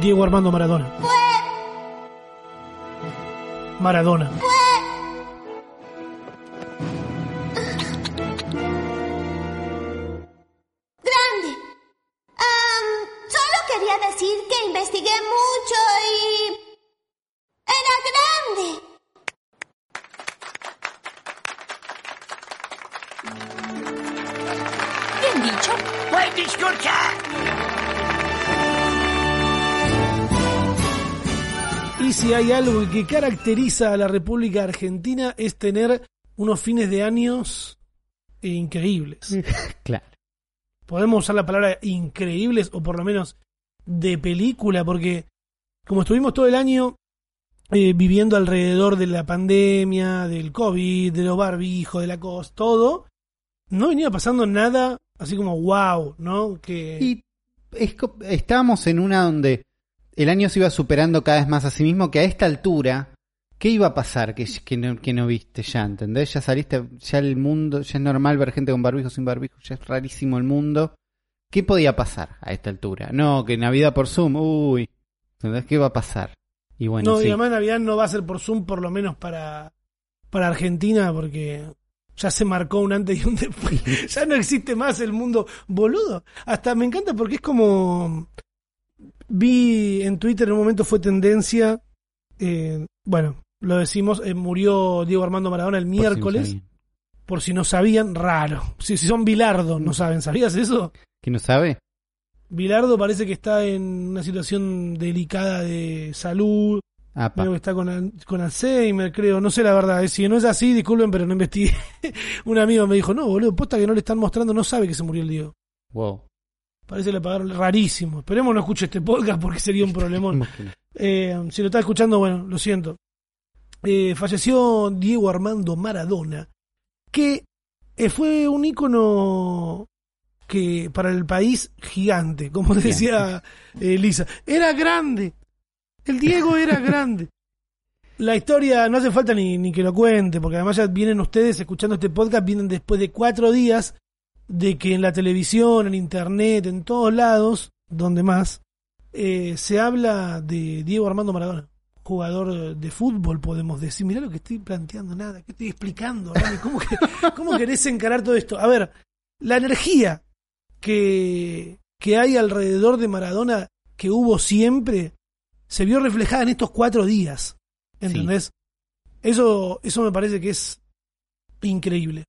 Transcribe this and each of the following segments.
Diego Armando Maradona. Maradona. Algo que caracteriza a la República Argentina es tener unos fines de años increíbles. Claro. Podemos usar la palabra increíbles o por lo menos de película porque como estuvimos todo el año eh, viviendo alrededor de la pandemia, del COVID, de los barbijos, de la cosa, todo, no venía pasando nada así como wow, ¿no? Que Y es estábamos en una donde el año se iba superando cada vez más a sí mismo, que a esta altura, ¿qué iba a pasar que, que, no, que no viste ya? ¿Entendés? Ya saliste, ya el mundo, ya es normal ver gente con barbijo, sin barbijo, ya es rarísimo el mundo. ¿Qué podía pasar a esta altura? No, que Navidad por Zoom, uy. ¿Entendés? ¿Qué va a pasar? Y bueno, no, sí. y además Navidad no va a ser por Zoom, por lo menos para, para Argentina, porque ya se marcó un antes y un después. ya no existe más el mundo boludo. Hasta me encanta porque es como. Vi en Twitter en un momento fue tendencia. eh, bueno, lo decimos, eh, murió Diego Armando Maradona el por si no miércoles. Por si no sabían, raro. Si, si son Bilardo, no saben. ¿Sabías eso? ¿Quién no sabe? Bilardo parece que está en una situación delicada de salud. Creo que está con, con Alzheimer, creo. No sé la verdad. eh, Si no es así, disculpen, pero no investigué. Un amigo me dijo, no, boludo, posta que no le están mostrando, no sabe que se murió el Diego. Wow. Parece que le pagaron rarísimo. Esperemos no escuche este podcast porque sería un problemón. Eh, si lo está escuchando, bueno, lo siento. Eh, falleció Diego Armando Maradona, que eh, fue un ícono que para el país gigante, como decía eh, Lisa. Era grande. El Diego era grande. La historia no hace falta ni, ni que lo cuente, porque además ya vienen ustedes escuchando este podcast, vienen después de cuatro días de que en la televisión, en internet, en todos lados, donde más, eh, se habla de Diego Armando Maradona, jugador de fútbol, podemos decir. Mirá lo que estoy planteando, nada, que estoy explicando? ¿Cómo, que- ¿Cómo querés encarar todo esto? A ver, la energía que, que hay alrededor de Maradona, que hubo siempre, se vio reflejada en estos cuatro días. ¿Entendés? Eso, eso me parece que es increíble.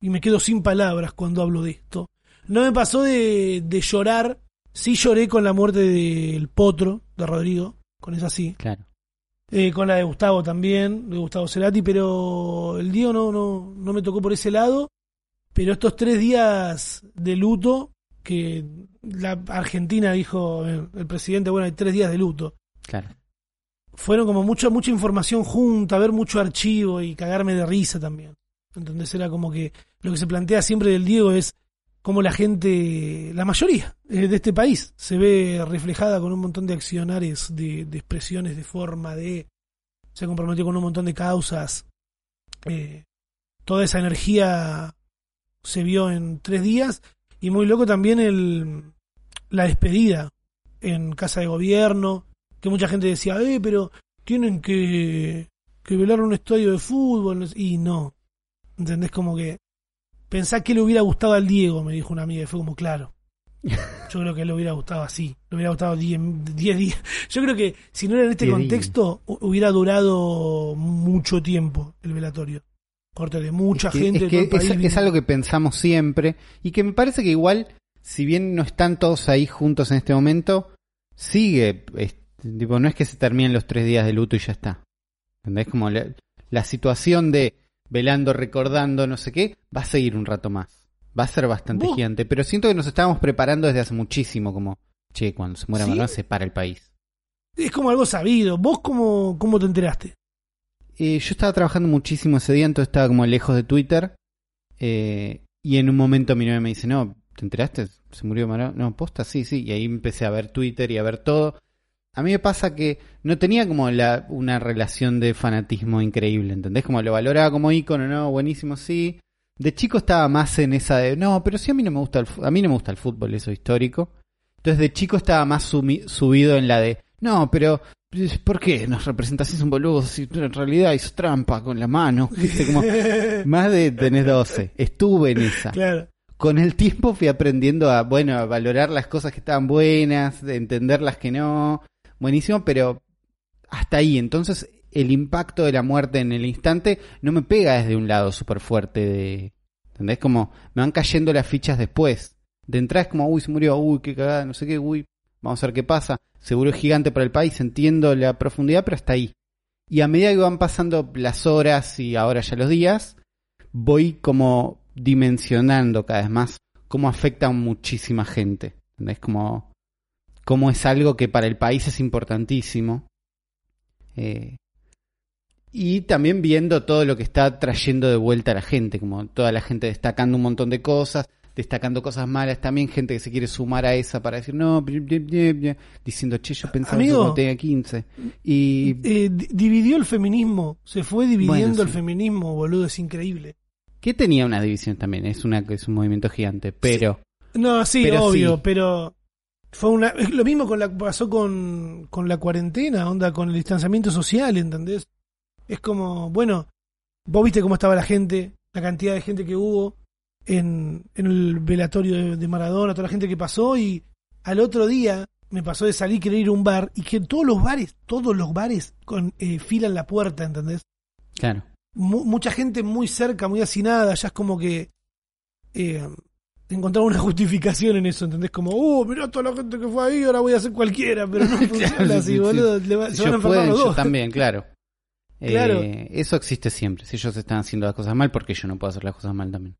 Y me quedo sin palabras cuando hablo de esto. No me pasó de, de llorar. Sí lloré con la muerte del potro, de Rodrigo. Con esa sí. Claro. Eh, con la de Gustavo también, de Gustavo Cerati, pero el Diego no, no, no me tocó por ese lado. Pero estos tres días de luto, que la Argentina dijo el, el presidente, bueno, hay tres días de luto. Claro. Fueron como mucha, mucha información junta, ver mucho archivo y cagarme de risa también. ¿Entendés? Era como que lo que se plantea siempre del Diego es cómo la gente, la mayoría eh, de este país, se ve reflejada con un montón de accionares, de, expresiones, de forma, de... Se comprometió con un montón de causas. Eh, toda esa energía se vio en tres días. Y muy loco también el, la despedida en casa de gobierno, que mucha gente decía, eh, pero tienen que, que velar un estadio de fútbol. Y no. ¿Entendés? Como que pensá que le hubiera gustado al Diego, me dijo una amiga, y fue como, claro. Yo creo que le hubiera gustado así, le hubiera gustado 10 10 días. Yo creo que si no era en este 10 contexto, hu- hubiera durado mucho tiempo el velatorio. Corte de mucha Es que- gente es, todo que país. es, es algo que pensamos siempre y que me parece que igual, si bien no están todos ahí juntos en este momento, sigue, es- tipo, no es que se terminen los tres días de luto y ya está. ¿Entendés? Como la, la situación de velando, recordando, no sé qué, va a seguir un rato más. Va a ser bastante Vos- gigante, pero siento que nos estábamos preparando desde hace muchísimo, como, che, cuando se muera ¿Sí? Maradona se para el país. Es como algo sabido. ¿Vos cómo, cómo te enteraste? Eh, yo estaba trabajando muchísimo ese día, entonces estaba como lejos de Twitter. eh, y en un momento mi novia me dice, no, ¿te enteraste? ¿Se murió Maradona? No, posta, sí, sí. Y ahí empecé a ver Twitter y a ver todo. A mí me pasa que no tenía como la, una relación de fanatismo increíble, ¿entendés? Como lo valoraba como ícono, no, buenísimo, sí. De chico estaba más en esa de, no, pero sí a mí no me gusta el, a mí no me gusta el fútbol, eso histórico. Entonces de chico estaba más sumi- subido en la de, no, pero ¿por qué nos representas un boludo si en realidad hizo trampa con la mano? ¿Viste? Como, más de tenés 12. Estuve en esa. Claro. Con el tiempo fui aprendiendo a, bueno, a valorar las cosas que estaban buenas, de entender las que no. Buenísimo, pero hasta ahí. Entonces, el impacto de la muerte en el instante no me pega desde un lado súper fuerte de... ¿Entendés? Como me van cayendo las fichas después. De entrada es como, uy, se murió, uy, qué cagada, no sé qué, uy, vamos a ver qué pasa. Seguro es gigante para el país, entiendo la profundidad, pero hasta ahí. Y a medida que van pasando las horas y ahora ya los días, voy como dimensionando cada vez más cómo afecta a muchísima gente. ¿Entendés? Como, como es algo que para el país es importantísimo. Eh, y también viendo todo lo que está trayendo de vuelta a la gente, como toda la gente destacando un montón de cosas, destacando cosas malas, también gente que se quiere sumar a esa para decir, no, bla, bla, bla, bla", diciendo, che, yo pensaba que Amigo, cuando tenía 15. Y Eh, di- dividió el feminismo, se fue dividiendo Bueno, sí. el feminismo, boludo, es increíble. que tenía una división también, es, una, es un movimiento gigante, pero... No, sí, Pero obvio, sí. pero fue una es lo mismo con la pasó con, con la cuarentena, onda con el distanciamiento social, ¿entendés? Es como, bueno, vos viste cómo estaba la gente, la cantidad de gente que hubo en, en el velatorio de, de Maradona, toda la gente que pasó y al otro día me pasó de salir querer ir a un bar y que todos los bares, todos los bares con eh, fila en la puerta, ¿entendés? Claro. mu- mucha gente muy cerca, muy hacinada, ya es como que eh, encontrar una justificación en eso, ¿entendés? Como, uh, mirá toda la gente que fue ahí, ahora voy a hacer cualquiera, pero no funciona Claro, así, sí, sí. boludo. le va- se van a enfermar pueden, los yo dos. también, claro. Claro. Eh, eso existe siempre. Si ellos están haciendo las cosas mal, porque yo no puedo hacer las cosas mal también.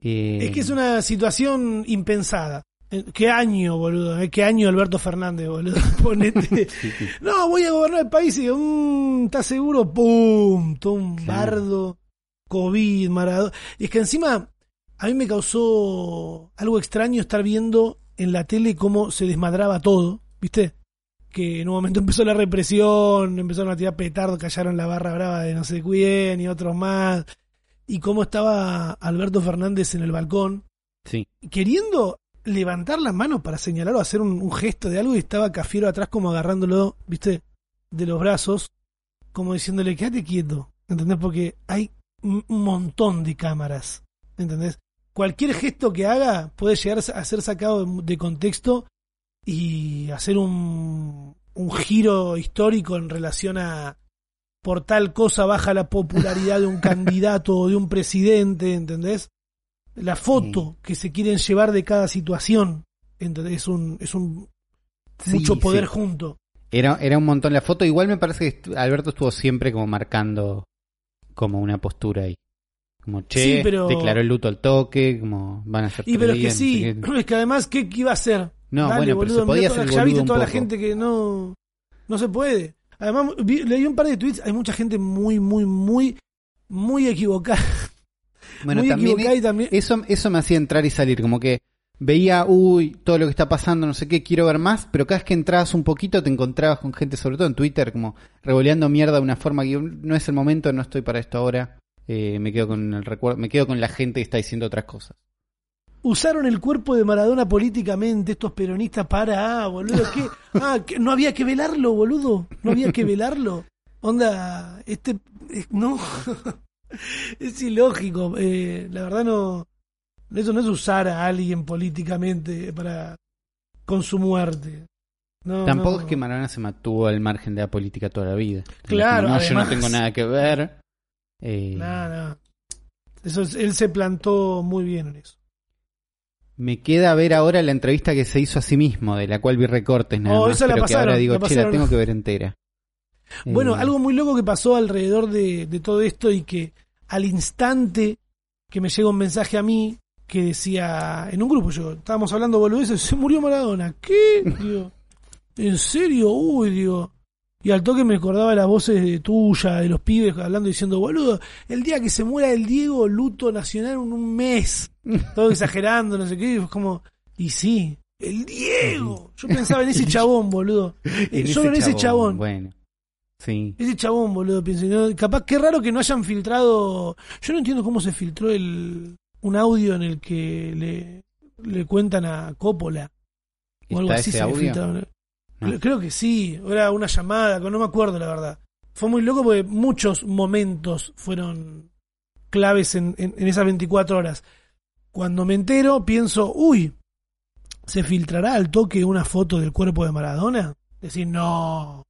Eh, Es que es una situación impensada. Eh, ¿Qué año, boludo? ¿Eh? ¿Qué año Alberto Fernández, boludo? Ponete. sí, sí. No, voy a gobernar el país y, mm, ¿estás seguro? ¡Pum! Todo un Claro. bardo, COVID, Maradona. Y es que encima, a mí me causó algo extraño estar viendo en la tele cómo se desmadraba todo, ¿viste? Que en un momento empezó la represión, empezaron a tirar petardos, callaron la barra brava de no sé quién y otros más. Y cómo estaba Alberto Fernández en el balcón, Sí. queriendo levantar las manos para señalar o hacer un, un gesto de algo y estaba Cafiero atrás como agarrándolo, ¿viste? De los brazos, como diciéndole, quédate quieto, ¿entendés? Porque hay un un montón de cámaras, ¿entendés? Cualquier gesto que haga puede llegar a ser sacado de, contexto y hacer un, un giro histórico en relación a por tal cosa baja la popularidad de un candidato o de un presidente, ¿entendés? La foto que se quieren llevar de cada situación, ¿entendés? Es un, es un Sí, mucho poder sí. junto. Era, era un montón la foto. Igual me parece que Alberto estuvo siempre como marcando como una postura ahí. Como, che, Sí, pero- declaró el luto al toque, como van a ser Y pero es que sí, no sé qué. es que además, ¿qué, iba a hacer? No, Dale, bueno, pero boludo, se podía hacer Ya viste toda la gente que no, no se puede. Además, vi- leí un par de tweets, hay mucha gente muy, muy, muy, muy equivocada. Bueno, muy también equivocada y también... Eso, eso me hacía entrar y salir, como que veía, uy, todo lo que está pasando, no sé qué, quiero ver más, pero cada vez que entrabas un poquito te encontrabas con gente, sobre todo en Twitter, como revoleando mierda de una forma que no es el momento, no estoy para esto ahora, eh, me quedo con el recuerdo, me quedo con la gente que está diciendo otras cosas. usaron el cuerpo de Maradona políticamente estos peronistas para, ah, boludo, ¿qué? Ah, que no había que velarlo, boludo, no había que velarlo. Onda, este, eh, no, es ilógico, eh, la verdad no, eso no es usar a alguien políticamente para, con su muerte. No, Tampoco no. es que Maradona se mantuvo al margen de la política toda la vida. Claro, no, yo no tengo nada que ver. Eh, no. Eso es- él se plantó muy bien en eso. Me queda ver ahora la entrevista que se hizo a sí mismo, de la cual vi recortes nada Oh, más, esa la pero que ahora digo, la che, la pasaron. tengo que ver entera. Bueno, Eh, algo muy loco que pasó alrededor de, de todo esto y que al instante que me llega un mensaje a mí que decía, en un grupo yo, estábamos hablando boludeces, se murió Maradona. ¿Qué? Digo, ¿en serio? Uy, digo. Y al toque me acordaba las voces de tuya, de los pibes hablando diciendo, boludo, el día que se muera el Diego, luto nacional en un mes. Todo exagerando, no sé qué, y es como, y sí, el Diego. Yo pensaba en ese chabón, boludo. en Solo en ese chabón. Bueno, sí. Ese chabón, boludo, pienso. ¿no? Capaz, qué raro que no hayan filtrado. Yo no entiendo cómo se filtró el un audio en el que le, le cuentan a Coppola. O algo ¿Está así se audio? filtraron. Creo, creo que sí, era una llamada, no me acuerdo la verdad. Fue muy loco porque muchos momentos fueron claves en, en- en esas 24 horas. Cuando me entero, pienso, uy, ¿se filtrará al toque una foto del cuerpo de Maradona? Decir, no.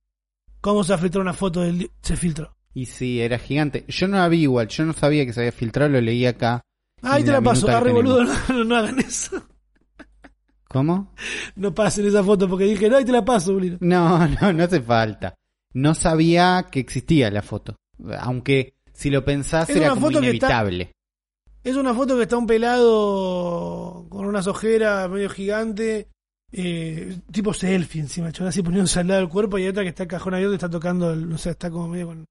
¿Cómo se filtrar una foto del... Se filtró. Y sí, era gigante. Yo no la vi igual, yo no sabía que se había filtrado, lo leí acá. Ahí te la paso, minuta que arre boludo, no, no hagan eso. ¿Cómo? No pasen esa foto porque dije, no, ahí te la paso, boludo. No, no, no hace falta. No sabía que existía la foto. Aunque si lo pensás Es era una como foto que está- inevitable. Es una foto que está un pelado con unas ojeras medio gigante, eh, tipo selfie encima, chaval, así poniéndose al lado del cuerpo y hay otra que está el cajón abierto y está tocando, el- no sé, está como medio con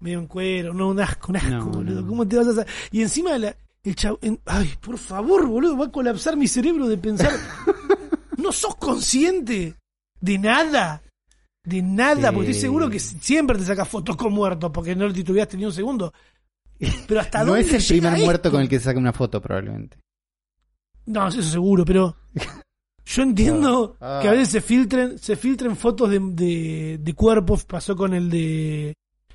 medio en cuero, no, un asco, un asco, No, boludo. no. ¿Cómo te vas a hacer? Y encima la- el chavo, en- ay, por favor, boludo, va a colapsar mi cerebro de pensar, no sos consciente de nada. De nada, porque estoy seguro que siempre te sacas fotos con muertos, porque no titubeaste ni un segundo. Pero hasta No dónde es el primer muerto con el que se saca una foto, probablemente. No, eso seguro, pero yo entiendo Ah. que a veces se filtren, se filtren fotos de, de, de cuerpos. Pasó con el de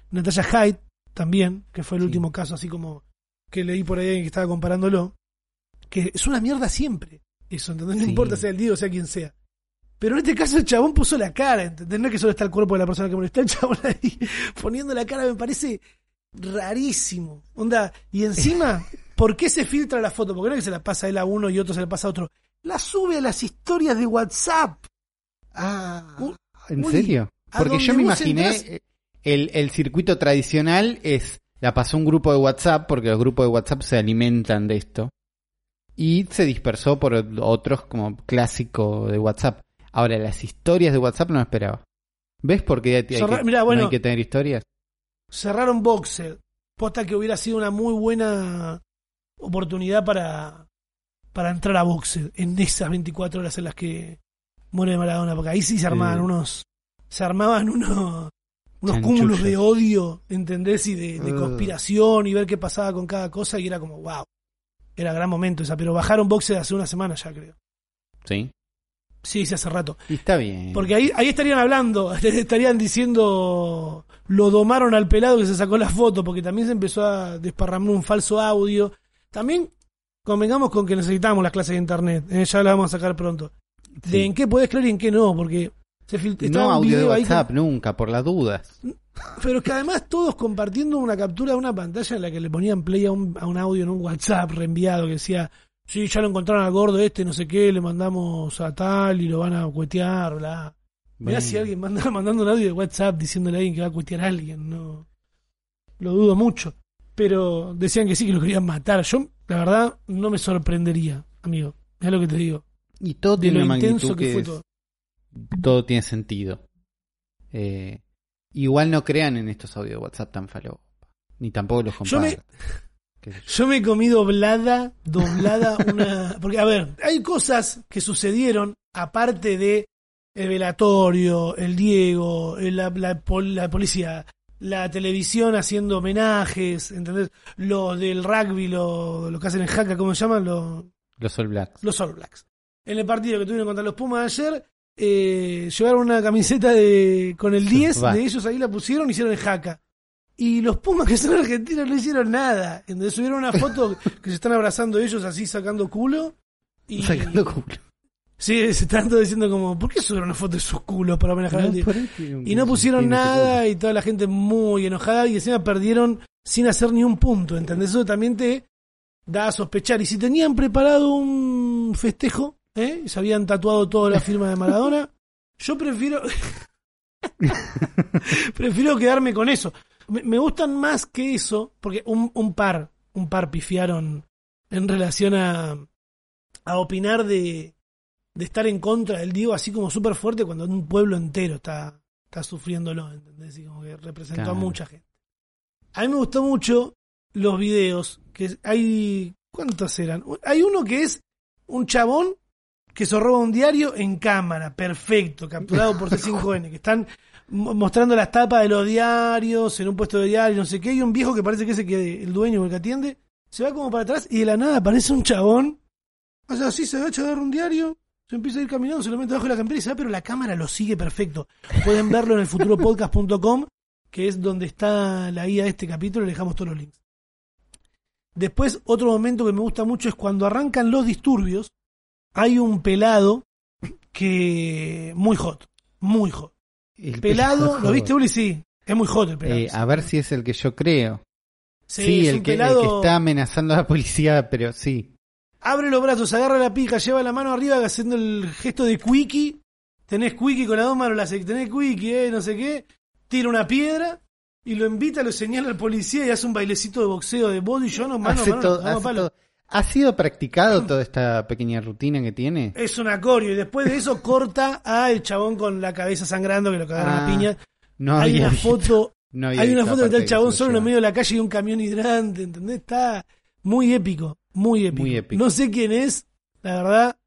Natasha Hyde también, que fue el Sí. último caso, así como que leí por ahí que estaba comparándolo. Que es una mierda siempre. Eso, ¿entendés? No Sí. importa sea el o sea quien sea. Pero en este caso el chabón puso la cara, ¿entendés? No es que solo está el cuerpo de la persona que está el chabón ahí poniendo la cara, me parece rarísimo. Onda, y encima, ¿por qué se filtra la foto? Porque no es que se la pasa él a uno y otro se la pasa a otro. La sube a las historias de WhatsApp. Ah, ¿en serio? Porque yo me imaginé entrás- el, el circuito tradicional es la pasó un grupo de WhatsApp porque los grupos de WhatsApp se alimentan de esto y se dispersó por otros como clásico de WhatsApp. Ahora las historias de WhatsApp no esperaba. ¿Ves por qué hay, hay Cerra- que, mirá, no bueno. hay que tener historias? Cerraron Boxer. Posta que hubiera sido una muy buena oportunidad para, para entrar a Boxer en esas 24 horas en las que muere Maradona. Porque ahí sí se armaban unos. Se armaban unos. Unos cúmulos de odio, ¿entendés? Y de, de Ugh. conspiración y ver qué pasaba con cada cosa. Y era como, wow. Era gran momento esa. Pero bajaron Boxer hace una semana ya, creo. Sí. Sí, sí, hace rato. Y está bien. Porque ahí, ahí estarían hablando, estarían diciendo, lo domaron al pelado que se sacó la foto, porque también se empezó a desparramar un falso audio. También convengamos con que necesitamos las clases de internet, eh, ya las vamos a sacar pronto. De en qué podés creer y en qué no, porque se no audio de WhatsApp, nunca, por las dudas. pero es que además todos compartiendo una captura de una pantalla en la que le ponían play a un, a un audio en un WhatsApp reenviado que decía, sí, ya lo encontraron al gordo este, no sé qué, le mandamos a tal y lo van a cuetear, bla. Mirá si alguien manda mandando un audio de WhatsApp diciéndole a alguien que va a cuestear a alguien, no. Lo dudo mucho. Pero decían que sí, que lo querían matar. Yo, la verdad, no me sorprendería, amigo. Es lo que te digo. Y todo De tiene lo una magnitud que, que, fue es- todo. Todo tiene sentido. Eh, igual no crean en estos audios de WhatsApp tan falopa. Ni tampoco los Yo me- compartan. Qué sé yo. Yo me he comido doblada, doblada una... Porque, a ver, hay cosas que sucedieron aparte de el velatorio, el Diego, la, la la policía, la televisión haciendo homenajes, ¿entendés? Los del rugby, lo, lo que hacen en Jaca, ¿cómo se llaman? Los, Los All Blacks. los All Blacks. En el partido que tuvieron contra los Pumas ayer, eh, llevaron una camiseta de con el 10 Va. de ellos ahí la pusieron y hicieron el jaca. Y los Pumas que son argentinos no hicieron nada. Entonces subieron una foto que se están abrazando ellos así sacando culo. Y Sacando culo. sí, se están todos diciendo como, ¿por qué subieron una foto de sus culos para homenajear al No, un- Y no pusieron nada y toda la gente muy enojada y encima perdieron sin hacer ni un punto, ¿entendés? Eso también te da a sospechar. Y si tenían preparado un festejo, ¿eh? Y se habían tatuado toda la firma de Maradona, yo prefiero... prefiero quedarme con eso. Me, me gustan más que eso, porque un, un par, un par pifiaron en relación a, a opinar de, de estar en contra del Diego así como súper fuerte cuando un pueblo entero está, está sufriéndolo, ¿entendés? Y como que representó a mucha gente. A mí me gustó mucho los videos, que hay, ¿cuántos eran? Hay uno que es un chabón que se roba un diario en cámara, perfecto, capturado por C5N, que están mo- mostrando las tapas de los diarios en un puesto de diario, no sé qué, y un viejo que parece que es el, que, el dueño o el que atiende, se va como para atrás y de la nada aparece un chabón, o sea, así se agacha a agarra un diario, Se empieza a ir caminando, se lo mete abajo de la campera y se va, pero la cámara lo sigue perfecto. Pueden verlo en el futuropodcast.com, que es donde está la guía de este capítulo, le dejamos todos los links. Después, otro momento que me gusta mucho es cuando arrancan los disturbios, hay un pelado que muy hot, muy hot. El Pelado, ¿lo viste, Uli? Sí, es muy hot el pelado. Eh, a ver si es el que yo creo. Sí, el, que, el pelado- que está amenazando a la policía, pero sí. Abre los brazos, agarra la pija, lleva la mano arriba haciendo el gesto de quickie. Tenés quickie con las dos manos, la tenés quickie, eh, no sé qué. Tira una piedra y lo invita, lo señala al policía y hace un bailecito de boxeo de body. Yo no, mano, Hace mano, todo- hace palo. todo. ¿Ha sido practicado toda esta pequeña rutina que tiene? Es un acorio y después de eso corta a el chabón con la cabeza sangrando que lo cagaron a Ah, piña. No hay había una visto. foto, No hay una foto que está el aparte chabón solo en lo el medio de la calle y un camión hidrante, ¿entendés? Está muy épico, muy épico. Muy épico. No sé quién es, la verdad,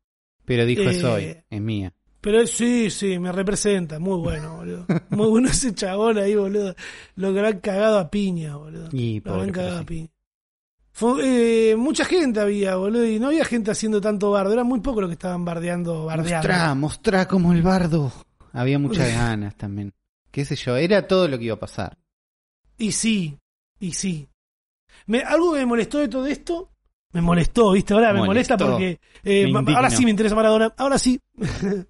Pero dijo Eh, es hoy, es mía. Pero sí, sí, me representa. Muy bueno, boludo. Muy bueno ese chabón ahí, boludo. Lo que habrán cagado a piña, boludo. Y Lo habrán pobre, cagado a piña. Fue, eh, mucha gente había, boludo, y no había gente haciendo tanto bardo. Era muy poco lo que estaban bardeando, bardeando. Mostrá, mostrá como el bardo. Había muchas ganas también. Qué sé yo, era todo lo que iba a pasar. Y sí, y sí. Me, algo que me molestó de todo esto, me molestó, ¿viste? Ahora me molesta porque eh, Me ahora sí me interesa Maradona. Ahora sí.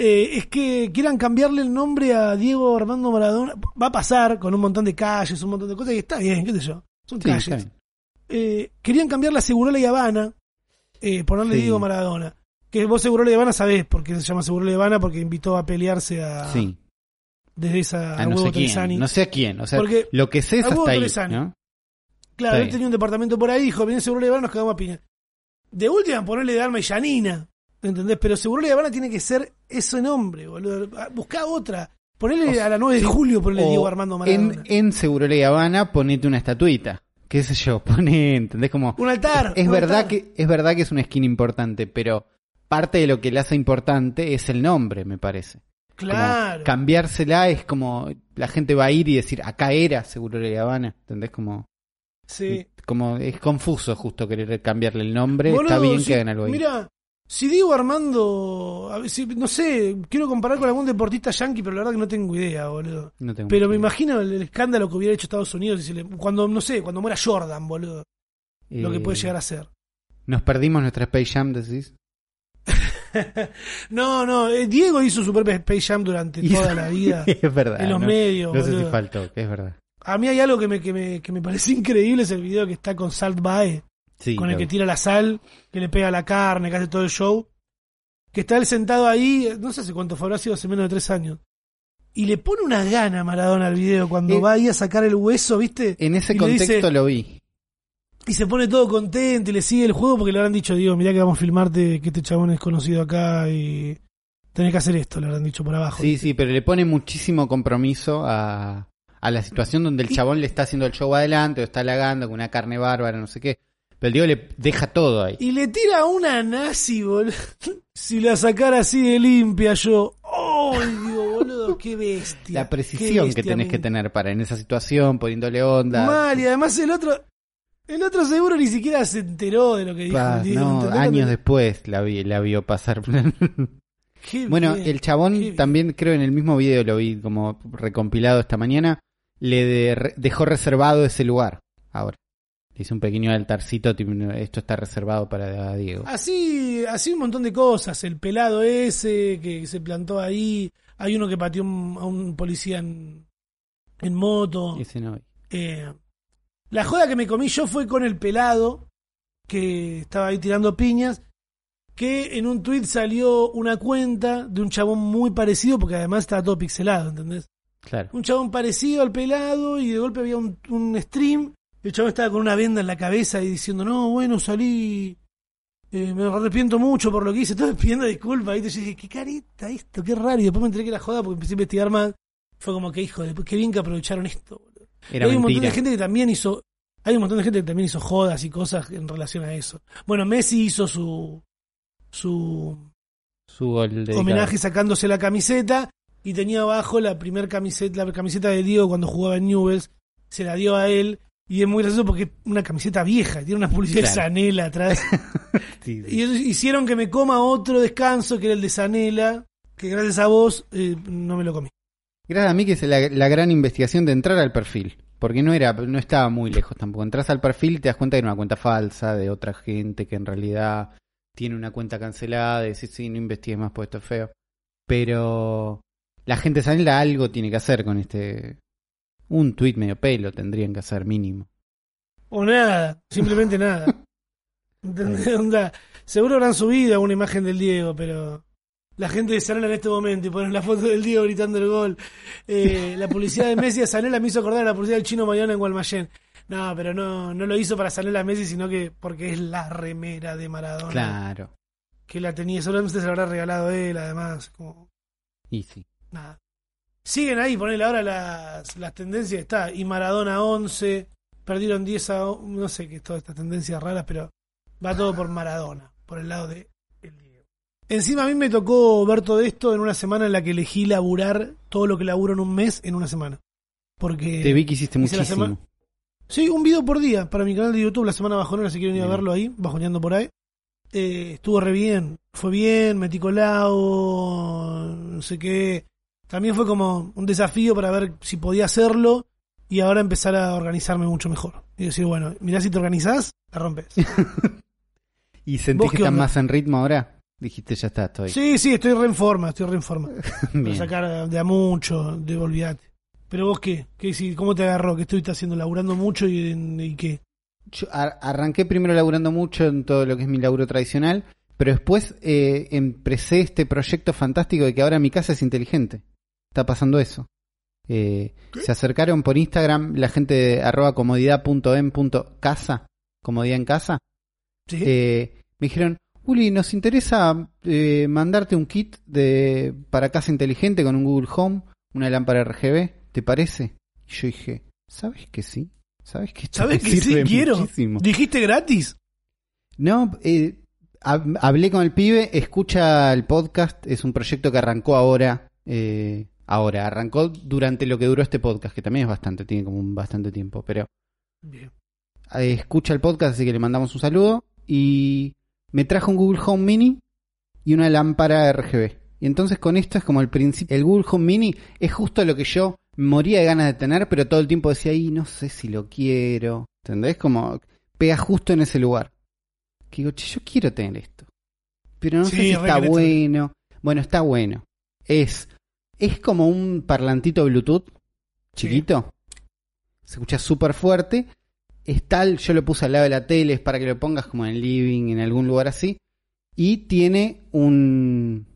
Eh, es que quieran cambiarle el nombre a Diego Armando Maradona. Va a pasar con un montón de calles, un montón de cosas, y está bien, qué sé yo. Son Sí, calles. Eh, querían cambiarle a Segurola y Habana, eh, ponerle Sí. Diego Maradona. Que vos Segurola y Habana sabés por qué se llama Segurola y Habana, porque invitó a pelearse a Sí, desde esa a no sé quién. No sé a quién. O sea, Porque lo que sé es hasta ahí. Claro, Está él bien. tenía un departamento por ahí, dijo, viene Seguro de Habana, nos cagamos a piña. De última, ponerle de Alma y Yanina, ¿entendés? Pero Seguro de Habana tiene que ser ese nombre, boludo. Ah, Buscá otra. Ponele O- a la 9 de julio, ponele Diego Armando Maradona. en, en Seguro Ley Habana ponete una estatuita. Qué sé yo, pone, ¿entendés? Como, Un altar. es un verdad altar. que es verdad que es una skin importante, pero parte de lo que le hace importante es el nombre, me parece. Como Claro. cambiársela es como la gente va a ir y decir, acá era Seguro Ley Habana, ¿entendés? Como, Sí. como es confuso justo querer cambiarle el nombre, Boludo, está bien si- que hagan algo ahí. Mira, si Diego Armando, a ver, si- no sé, quiero comparar con algún deportista yankee, pero la verdad que no tengo idea, boludo. No tengo Pero me imagino el, el escándalo que hubiera hecho Estados Unidos si se le- cuando, no sé, cuando muera Jordan, boludo. Lo que Eh, puede llegar a ser. Nos perdimos nuestra Space Jam, decís. No, no, eh, Diego hizo su propia Space Jam durante toda la vida. es verdad. en los no, medios, no sé si faltó, que es verdad. A mí hay algo que me, que, me, que me parece increíble, es el video que está con Salt Bae, Sí, con el que tira la sal, que le pega la carne, que hace todo el show. Que está él sentado ahí, no sé hace cuánto fue, habrá sido hace menos de tres años. Y le pone una gana a Maradona al video cuando Eh, va ahí a sacar el hueso, ¿viste? En ese Y contexto dice- lo vi. Y se pone todo contento y le sigue el juego porque le habrán dicho, digo, mirá que vamos a filmarte, que este chabón es conocido acá y tenés que hacer esto, le habrán dicho por abajo. Sí, sí, pero le pone muchísimo compromiso a, a la situación donde el Y- chabón le está haciendo el show adelante, o está halagando con una carne bárbara, no sé qué. Pero el Diego le deja todo ahí. Y le tira una nazi, boludo. Si la sacara así de limpia, yo. ¡Oh, digo, boludo! ¡Qué bestia! La precisión que tenés que tener para en esa situación, poniéndole onda. Mal, y además el otro. El otro seguro ni siquiera se enteró de lo que dijo. Pa, no, años después la, vi, la vio pasar. Qué bueno, bien, el chabón también, creo en el mismo video lo vi como recompilado esta mañana, le de- dejó reservado ese lugar. Ahora. Hizo un pequeño altarcito, esto está reservado para Diego. Así, así un montón de cosas. El pelado ese que se plantó ahí. Hay uno que pateó un- a un policía en, en moto. Ese no. Eh, la joda que me comí yo fue con el pelado que estaba ahí tirando piñas. Que en un tweet salió una cuenta de un chabón muy parecido, porque además estaba todo pixelado, ¿entendés? Claro. Un chabón parecido al pelado y de golpe había un, un stream. El chabón estaba con una venda en la cabeza y diciendo, no, bueno, salí. eh, me arrepiento mucho por lo que hice, todo pidiendo disculpas. ¿viste? Yo dije, qué careta esto, qué raro. Y después me enteré que era joda porque empecé a investigar más. Fue como que, hijo de pu- qué bien que aprovecharon esto. boludo. Era hay un montón de gente que también hizo. Hay un montón de gente que también hizo jodas y cosas en relación a eso. Bueno, Messi hizo su. su Su homenaje sacándose la camiseta y tenía abajo la primer camiseta, la camiseta de Diego cuando jugaba en Newells, se la dio a él Y es muy gracioso porque es una camiseta vieja, tiene una publicidad Claro. de Sanela atrás. Sí, sí. y ellos hicieron que me coma otro descanso, que era el de Sanela, que gracias a vos eh, no me lo comí. Gracias a mí que es la, la gran investigación de entrar al perfil. Porque no era, no estaba muy lejos tampoco. Entras al perfil y te das cuenta que era una cuenta falsa de otra gente que en realidad tiene una cuenta cancelada. Y decís, sí, no investigues más por esto es feo. Pero la gente Sanela algo tiene que hacer con este. Un tweet medio pelo tendrían que hacer mínimo. O nada, simplemente nada. ¿Entendés? Onda, seguro habrán subido una imagen del Diego, pero la gente de Sanela en este momento y ponen la foto del Diego gritando el gol. Eh, la publicidad de Messi a Sanela me hizo acordar a la publicidad del chino Mariano en Gualmayén. No, pero no, no lo hizo para Sanela a Messi, sino que porque es la remera de Maradona. Claro. Que la tenía, seguramente se la habrá regalado él, además. Como, Y sí. nada. Siguen ahí, ponele ahora las, las tendencias, está. Y Maradona 11, perdieron 10 a... No sé qué es todas estas tendencias raras, pero va todo por Maradona, por el lado de el Diego. Encima a mí me tocó ver todo esto en una semana en la que elegí laburar todo lo que laburo en un mes en una semana. Porque... Te vi que hiciste muchísimo. semana- Sí, un video por día para mi canal de YouTube, la semana bajonera, si quieren ir a verlo ahí, bajoneando por ahí. Eh, estuvo re bien, fue bien, metí colado, no sé qué. También fue como un desafío para ver si podía hacerlo y ahora empezar a organizarme mucho mejor. Y decir, bueno, mirá si te organizás, la rompes. ¿Y sentís ¿Vos que estás más en ritmo ahora? Dijiste, ya está, estoy. Sí, sí, estoy re en forma, estoy re en forma. Para sacar de a mucho, de olvidate. Pero vos qué, ¿Qué, si- ¿cómo te agarró? ¿Qué estuviste haciendo? ¿Laburando mucho y, y qué? Yo ar- arranqué primero laburando mucho en todo lo que es mi laburo tradicional, pero después eh, empecé este proyecto fantástico de que ahora mi casa es inteligente. Está pasando eso. Eh, se acercaron por Instagram la gente de arroba comodidad.em.casa, comodidad en casa. ¿Sí? Eh, me dijeron, Uli, nos interesa eh, mandarte un kit de para casa inteligente con un Google Home, una lámpara RGB, ¿te parece? Y yo dije, ¿sabes que sí? ¿Sabes que esto ¿Sabes que sí quiero? muchísimo?". ¿Dijiste gratis? No, eh, hab- hablé con el pibe, escucha el podcast, es un proyecto que arrancó ahora, eh, ahora, arrancó durante lo que duró este podcast, que también es bastante, tiene como un bastante tiempo, pero Bien. eh, escucha el podcast, así que le mandamos un saludo, y me trajo un Google Home Mini y una lámpara RGB. Y entonces con esto es como el principio, el Google Home Mini es justo lo que yo moría de ganas de tener, pero todo el tiempo decía, ahí no sé si lo quiero, ¿entendés? Como pega justo en ese lugar. Que digo, che, yo quiero tener esto. Pero no Sí, sé si está bueno. Bueno, está bueno. Es, es como un parlantito Bluetooth chiquito. Se escucha súper fuerte. Es tal, yo lo puse al lado de la tele, es para que lo pongas como en el living, en algún lugar así. Y tiene un...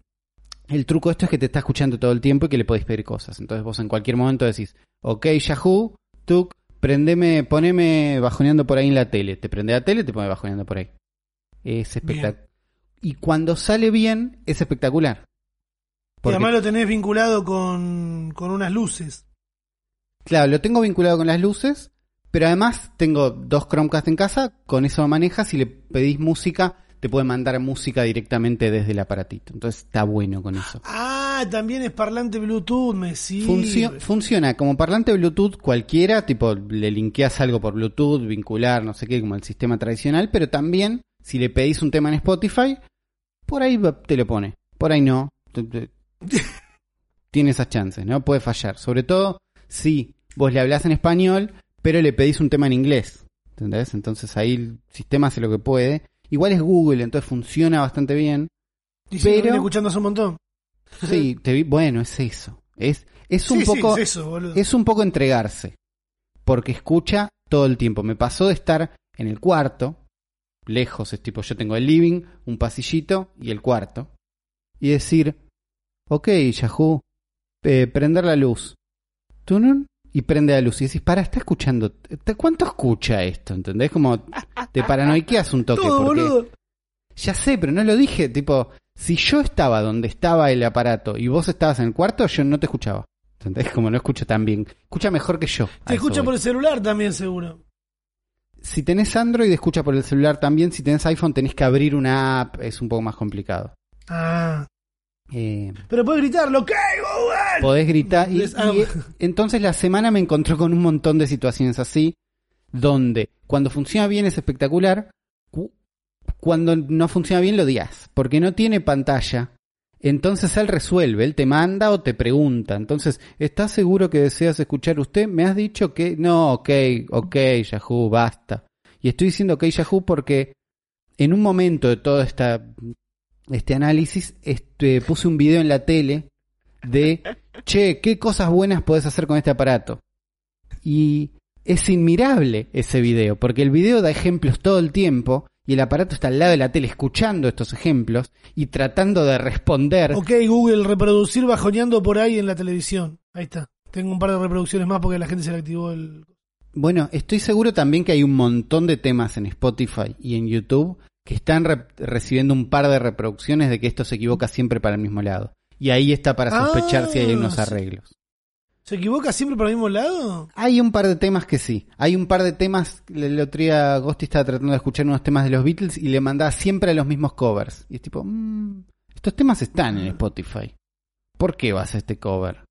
El truco esto es que te está escuchando todo el tiempo y que le podéis pedir cosas. Entonces vos en cualquier momento decís, ok Yahoo, tú prendeme, poneme bajoneando por ahí en la tele. Te prende la tele, te pone bajoneando por ahí. Es espectacular. Y cuando sale bien, es espectacular. Y Porque, además lo tenés vinculado con, con unas luces. claro, lo tengo vinculado con las luces, pero además tengo dos Chromecast en casa, con eso manejas, si le pedís música, te puede mandar música directamente desde el aparatito. Entonces está bueno con eso. Ah, también es parlante Bluetooth, me sirve. Funcio- funciona como parlante Bluetooth cualquiera, tipo le linkeas algo por Bluetooth, vincular, no sé qué, como el sistema tradicional, pero también si le pedís un tema en Spotify, por ahí te lo pone, por ahí no. Tiene esas chances, ¿no? Puede fallar. Sobre todo si vos le hablás en español, pero le pedís un tema en inglés. ¿Entendés? Entonces ahí el sistema hace lo que puede. Igual es Google, entonces funciona bastante bien. Y si pero- escuchando hace un montón. Sí, te vi- bueno, es eso. Es, es un Sí, sí, poco. es eso, es un poco entregarse. Porque escucha todo el tiempo. Me pasó de estar en el cuarto, lejos, es tipo, yo tengo el living, un pasillito y el cuarto. Y decir, ok, Yahoo, eh, prender la luz. Tunun, y prende la luz. Y decís, para, está escuchando. ¿te- ¿Cuánto escucha esto? ¿Entendés? Como te paranoiqueas un toque. Todo, porque boludo. ya sé, pero no lo dije. Tipo, si yo estaba donde estaba el aparato y vos estabas en el cuarto, yo no te escuchaba. ¿Entendés? Como no escucho tan bien. Escucha mejor que yo. Te escucha voy. por el celular también, seguro. Si tenés Android, escucha por el celular también. Si tenés iPhone, tenés que abrir una app. Es un poco más complicado. Ah. Eh, Pero puedes gritarlo, ¿ok, Google? podés gritar. Y, eh, entonces la semana me encontró con un montón de situaciones así. donde cuando funciona bien es espectacular, cu- cuando no funciona bien lo odias, porque no tiene pantalla. Entonces él resuelve, él te manda o te pregunta. Entonces, ¿estás seguro que deseas escuchar usted? Me has dicho que no, ok, ok, Yahoo, basta. Y estoy diciendo ok, Yahoo porque en un momento de todo esta, este análisis este, puse un video en la tele de, che, ¿qué cosas buenas podés hacer con este aparato? Y es inmirable ese video, porque el video da ejemplos todo el tiempo y el aparato está al lado de la tele escuchando estos ejemplos y tratando de responder. Ok, Google, reproducir bajoneando por ahí en la televisión. Ahí está. Tengo un par de reproducciones más porque la gente se le activó el... Bueno, estoy seguro también que hay un montón de temas en Spotify y en YouTube que están re- recibiendo un par de reproducciones de que esto se equivoca siempre para el mismo lado. Y ahí está para sospechar si hay Ah, unos arreglos. ¿Se equivoca siempre por el mismo lado? Hay un par de temas que sí. Hay un par de temas. El otro día Ghosty estaba tratando de escuchar unos temas de los Beatles y le mandaba siempre a los mismos covers. Y es tipo, mm, estos temas están en Spotify. ¿Por qué vas a este cover?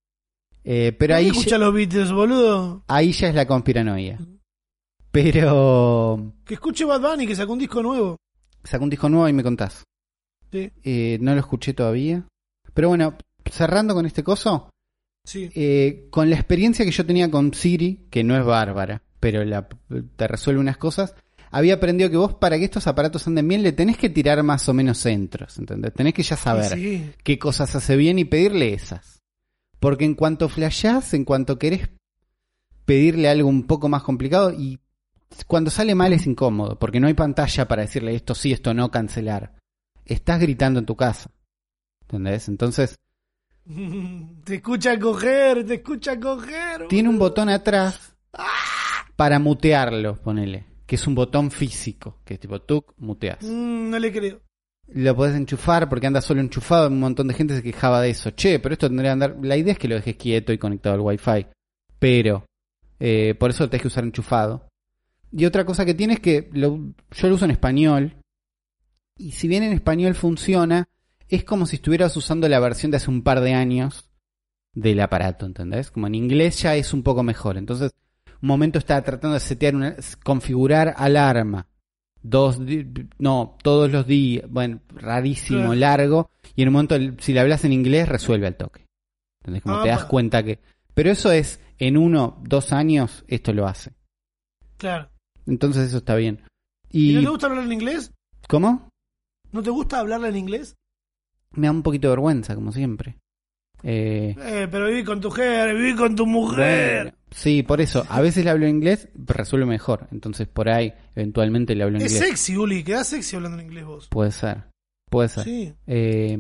Eh, pero ¿Por qué ahí escucha ya, los Beatles, boludo? ahí ya es la conspiranoia. Pero Que escuche Bad Bunny, que sacó un disco nuevo. Sacó un disco nuevo y me contás. Sí, Eh, no lo escuché todavía. Pero bueno, cerrando con este coso, sí. eh, con la experiencia que yo tenía con Siri, que no es bárbara, pero la- te resuelve unas cosas, había aprendido que vos para que estos aparatos anden bien le tenés que tirar más o menos centros, ¿entendés? Tenés que ya saber Sí, qué cosas hace bien y pedirle esas. Porque en cuanto flashás, en cuanto querés pedirle algo un poco más complicado y cuando sale mal es incómodo, porque no hay pantalla para decirle esto sí, esto no, cancelar. Estás gritando en tu casa. ¿Entendés? Entonces, Te escucha coger, te escucha coger. tiene un botón atrás para mutearlo, ponele. Que es un botón físico, que es tipo tú muteas. Mm, no le creo. Lo podés enchufar porque anda solo enchufado. Un montón de gente se quejaba de eso. Che, pero esto tendría que andar. La idea es que lo dejes quieto y conectado al Wi-Fi. Pero, eh, por eso lo tenés que usar enchufado. Y otra cosa que tiene es que lo- yo lo uso en español. Y si bien en español funciona, es como si estuvieras usando la versión de hace un par de años del aparato, ¿entendés? Como en inglés ya es un poco mejor. Entonces, un momento estaba tratando de setear una, configurar alarma. Dos, no, todos los días, bueno, rarísimo, largo. Y en un momento, si le hablas en inglés, resuelve al toque. ¿Entendés? Como te das Apa. cuenta que. Pero eso es, en uno, dos años, esto lo hace. Claro. Entonces eso está bien. ¿Y ¿Y no te gusta hablar en inglés? cómo? ¿No te gusta hablarla en inglés? Me da un poquito de vergüenza, como siempre. Eh, Eh, pero viví con tu mujer, viví con tu mujer. bueno, sí, por eso. A veces le hablo en inglés, resuelve mejor. Entonces por ahí, eventualmente le hablo en es inglés. sexy, Uli, quedás sexy hablando en inglés vos. Puede ser. Puede ser. Sí. Eh,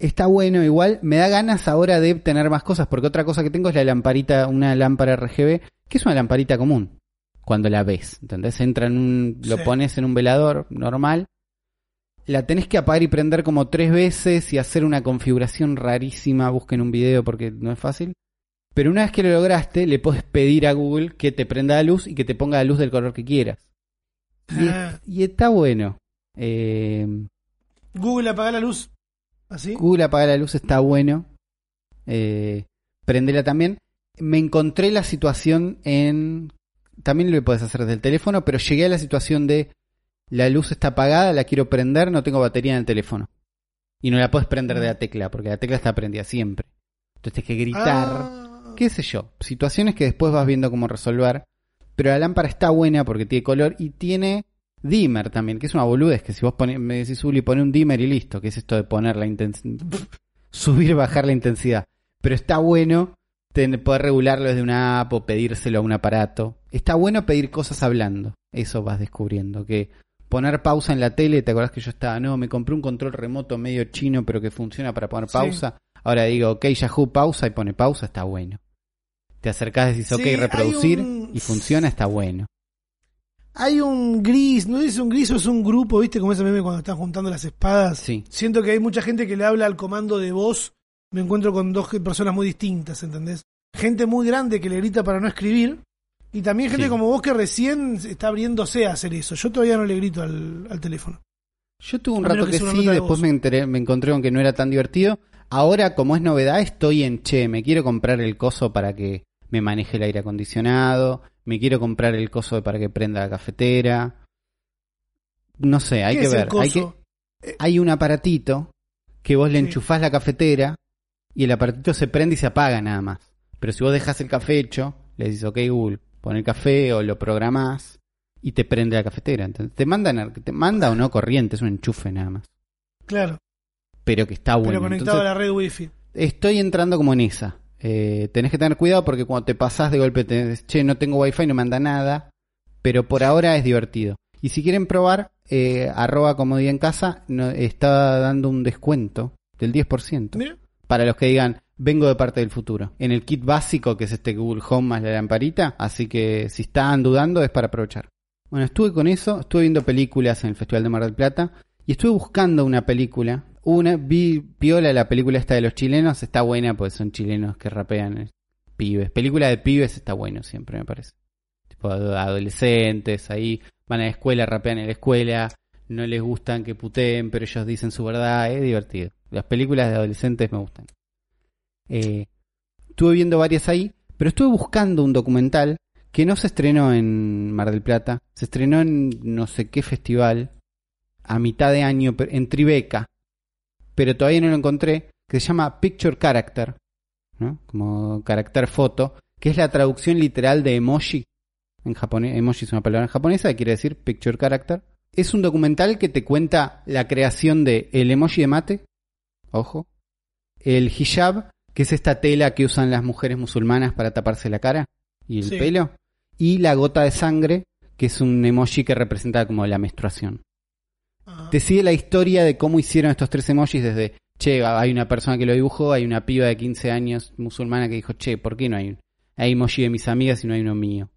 está bueno, igual. Me da ganas ahora de tener más cosas, porque otra cosa que tengo es la lamparita, una lámpara RGB, que es una lamparita común. Cuando la ves, ¿entendés? Entra en un. Lo Sí. pones en un velador normal. La tenés que apagar y prender como tres veces y hacer una configuración rarísima. Busquen un video porque no es fácil. Pero una vez que lo lograste, le puedes pedir a Google que te prenda la luz y que te ponga la luz del color que quieras. Y, Ah. y está bueno. Eh, Google apaga la luz. ¿Así? Google apaga la luz está bueno. Eh, prendela también. Me encontré la situación en. También lo puedes hacer desde el teléfono, pero llegué a la situación de. La luz está apagada, la quiero prender, no tengo batería en el teléfono. Y no la puedes prender de la tecla, porque la tecla está prendida siempre. Entonces tienes que gritar. Ah. qué sé yo, situaciones que después vas viendo cómo resolver. Pero la lámpara está buena porque tiene color y tiene dimmer también, que es una boludez, que si vos pone, me decís, Uli, pone un dimmer y listo, que es esto de poner la intensidad, subir, bajar la intensidad. Pero está bueno poder regularlo desde una app o pedírselo a un aparato. Está bueno pedir cosas hablando, eso vas descubriendo, que poner pausa en la tele, ¿te acordás que yo estaba, no, me compré un control remoto medio chino pero que funciona para poner Sí. pausa? Ahora digo, ok, Yahoo pausa y pone pausa, está bueno. Te acercás, decís, ok, Sí, hay reproducir un- y funciona, está bueno. Hay un gris, no es un gris o es un grupo, ¿viste? Como ese meme cuando están juntando las espadas. Sí. Siento que hay mucha gente que le habla al comando de voz. Me encuentro con dos personas muy distintas, ¿entendés? Gente muy grande que le grita para no escribir. Y también gente Sí. como vos que recién está abriéndose a hacer eso. Yo todavía no le grito al, al teléfono. Yo tuve un rato que que, sí, después voz. me, enteré, me encontré con que no era tan divertido. Ahora, como es novedad, estoy en che, me quiero comprar el coso para que me maneje el aire acondicionado, me quiero comprar el coso para que prenda la cafetera. No sé, hay ¿Qué que ver. Hay, que, coso? hay un aparatito que vos le Sí. enchufás la cafetera y el aparatito se prende y se apaga nada más. Pero si vos dejás el café hecho, le dices, ok Google, pon el café o lo programás y te prende la cafetera. Entonces, te mandan, te manda o no corriente, es un enchufe nada más. Claro, Pero que está bueno. pero conectado Entonces, a la red wifi. estoy entrando como en esa. Eh, tenés que tener cuidado porque cuando te pasás de golpe te dices, che, no tengo wifi, no me anda nada. Pero por ahora es divertido. Y si quieren probar, eh, arroba comodidad en casa no- está dando un descuento del 10%. Mira, Para los que digan, vengo de parte del futuro. En el kit básico, que es este Google Home más la lamparita. Así que si están dudando, es para aprovechar. Bueno, estuve con eso, estuve viendo películas en el Festival de Mar del Plata. Y estuve buscando una película. Una, vi piola la película esta de los chilenos. Está buena, pues son chilenos que rapean pibes. Película de pibes está bueno siempre, me parece. Tipo ado- adolescentes, ahí van a la escuela, rapean en la escuela. No les gustan que puteen, pero ellos dicen su verdad. Es divertido. Las películas de adolescentes me gustan. Eh, estuve viendo varias ahí, pero estuve buscando un documental que no se estrenó en Mar del Plata, se estrenó en no sé qué festival a mitad de año en Tribeca, pero todavía no lo encontré, que se llama Picture Character, ¿no? como carácter foto, que es la traducción literal de emoji. En japonés, emoji es una palabra japonesa que quiere decir picture character. Es un documental que te cuenta la creación de el emoji de mate, ojo, el hijab, que es esta tela que usan las mujeres musulmanas para taparse la cara y el Sí. pelo, y la gota de sangre, que es un emoji que representa como la menstruación. ah, Te sigue la historia de cómo hicieron estos tres emojis desde, che, hay una persona que lo dibujó, hay una piba de 15 años musulmana que dijo, che, ¿por qué no hay un hay emoji de mis amigas y no hay uno mío?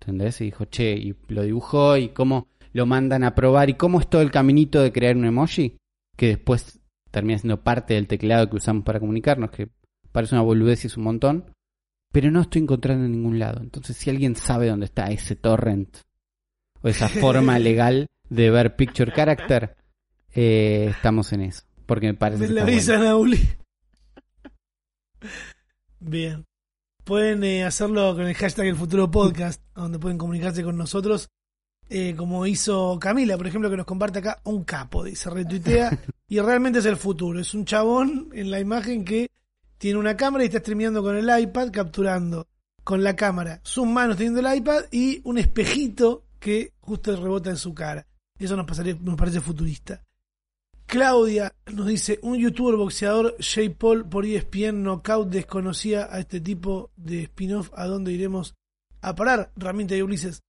¿Entendés? Y dijo, che, y lo dibujó y cómo lo mandan a probar y cómo es todo el caminito de crear un emoji que después termina siendo parte del teclado que usamos para comunicarnos, que parece una boludez y es un montón, pero no estoy encontrando en ningún lado. Entonces, si alguien sabe dónde está ese torrent o esa forma legal de ver Picture Character, eh, estamos en eso. Porque me parece me que la está avisa bueno. Nauli. Bien. Pueden eh, hacerlo con el hashtag El Futuro Podcast, donde pueden comunicarse con nosotros. eh, como hizo Camila, por ejemplo, que nos comparte acá un capo, dice, retuitea, y realmente es el futuro. Es un chabón en la imagen que tiene una cámara y está streameando con el iPad, capturando con la cámara sus manos teniendo el iPad y un espejito que justo rebota en su cara. Eso nos, pasaría, nos parece futurista. Claudia nos dice, un youtuber boxeador, Jay Paul, por ESPN Knockout, desconocía a este tipo de spin-off. ¿A dónde iremos a parar? Ramita y Ulises.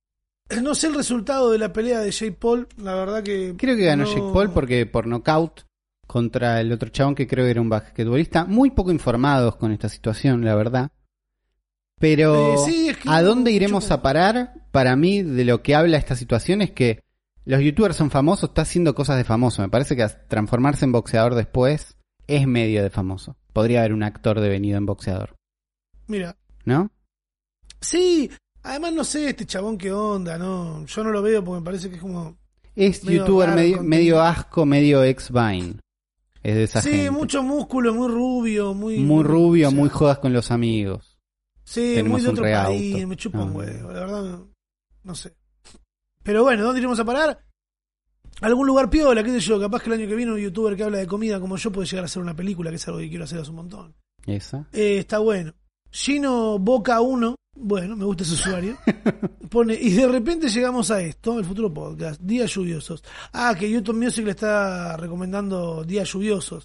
No sé el resultado de la pelea de Jay Paul, la verdad que... Creo que ganó no- Jake Paul porque por nocaut contra el otro chabón que creo que era un basquetbolista. Muy poco informados con esta situación, la verdad. Pero, Eh, sí, es que ¿a dónde iremos mucho- a parar? Para mí, de lo que habla esta situación es que los youtubers son famosos, está haciendo cosas de famoso. Me parece que transformarse en boxeador después es medio de famoso. Podría haber un actor devenido en boxeador, Mira, ¿no? sí, además no sé este chabón qué onda, no, yo no lo veo porque me parece que es como... Es Medio youtuber medio, medio asco, medio ex-Vine. Es de esa sí, gente. mucho músculo, muy rubio, muy... muy rubio, o sea, muy jodas con los amigos. Sí, Tenemos muy de otro país, me chupa un No. huevo, la verdad, no, no sé. Pero bueno, ¿dónde iremos a parar? Algún lugar piola, qué sé yo, capaz que el año que viene un youtuber que habla de comida como yo puede llegar a hacer una película, que es algo que quiero hacer hace un montón. Esa. Eh, está bueno. Gino Boca 1, bueno, me gusta ese usuario, pone, y de repente llegamos a esto, el futuro podcast, días lluviosos. Ah, que YouTube Music le está recomendando días lluviosos.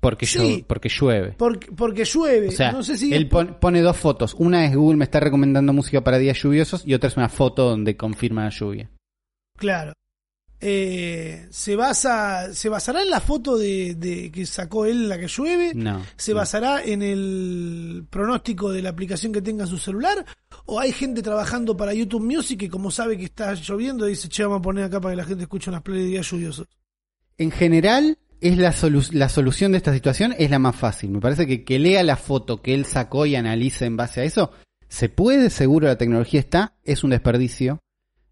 Porque, Sí. porque llueve. Porque, porque llueve, O sea, no sé si... él pon- pone dos fotos. Una es Google me está recomendando música para días lluviosos y otra es una foto donde confirma la lluvia. Claro. Eh, se basa, se basará en la foto de, de que sacó él la que llueve. No. ¿Se no. basará en el pronóstico de la aplicación que tenga en su celular? ¿O hay gente trabajando para YouTube Music que como sabe que está lloviendo dice, che, vamos a poner acá para que la gente escuche unas playlists de días lluviosos? En general, es la, solu- la solución de esta situación es la más fácil. Me parece que que lea la foto que él sacó y analice en base a eso, se puede, seguro la tecnología está, es un desperdicio.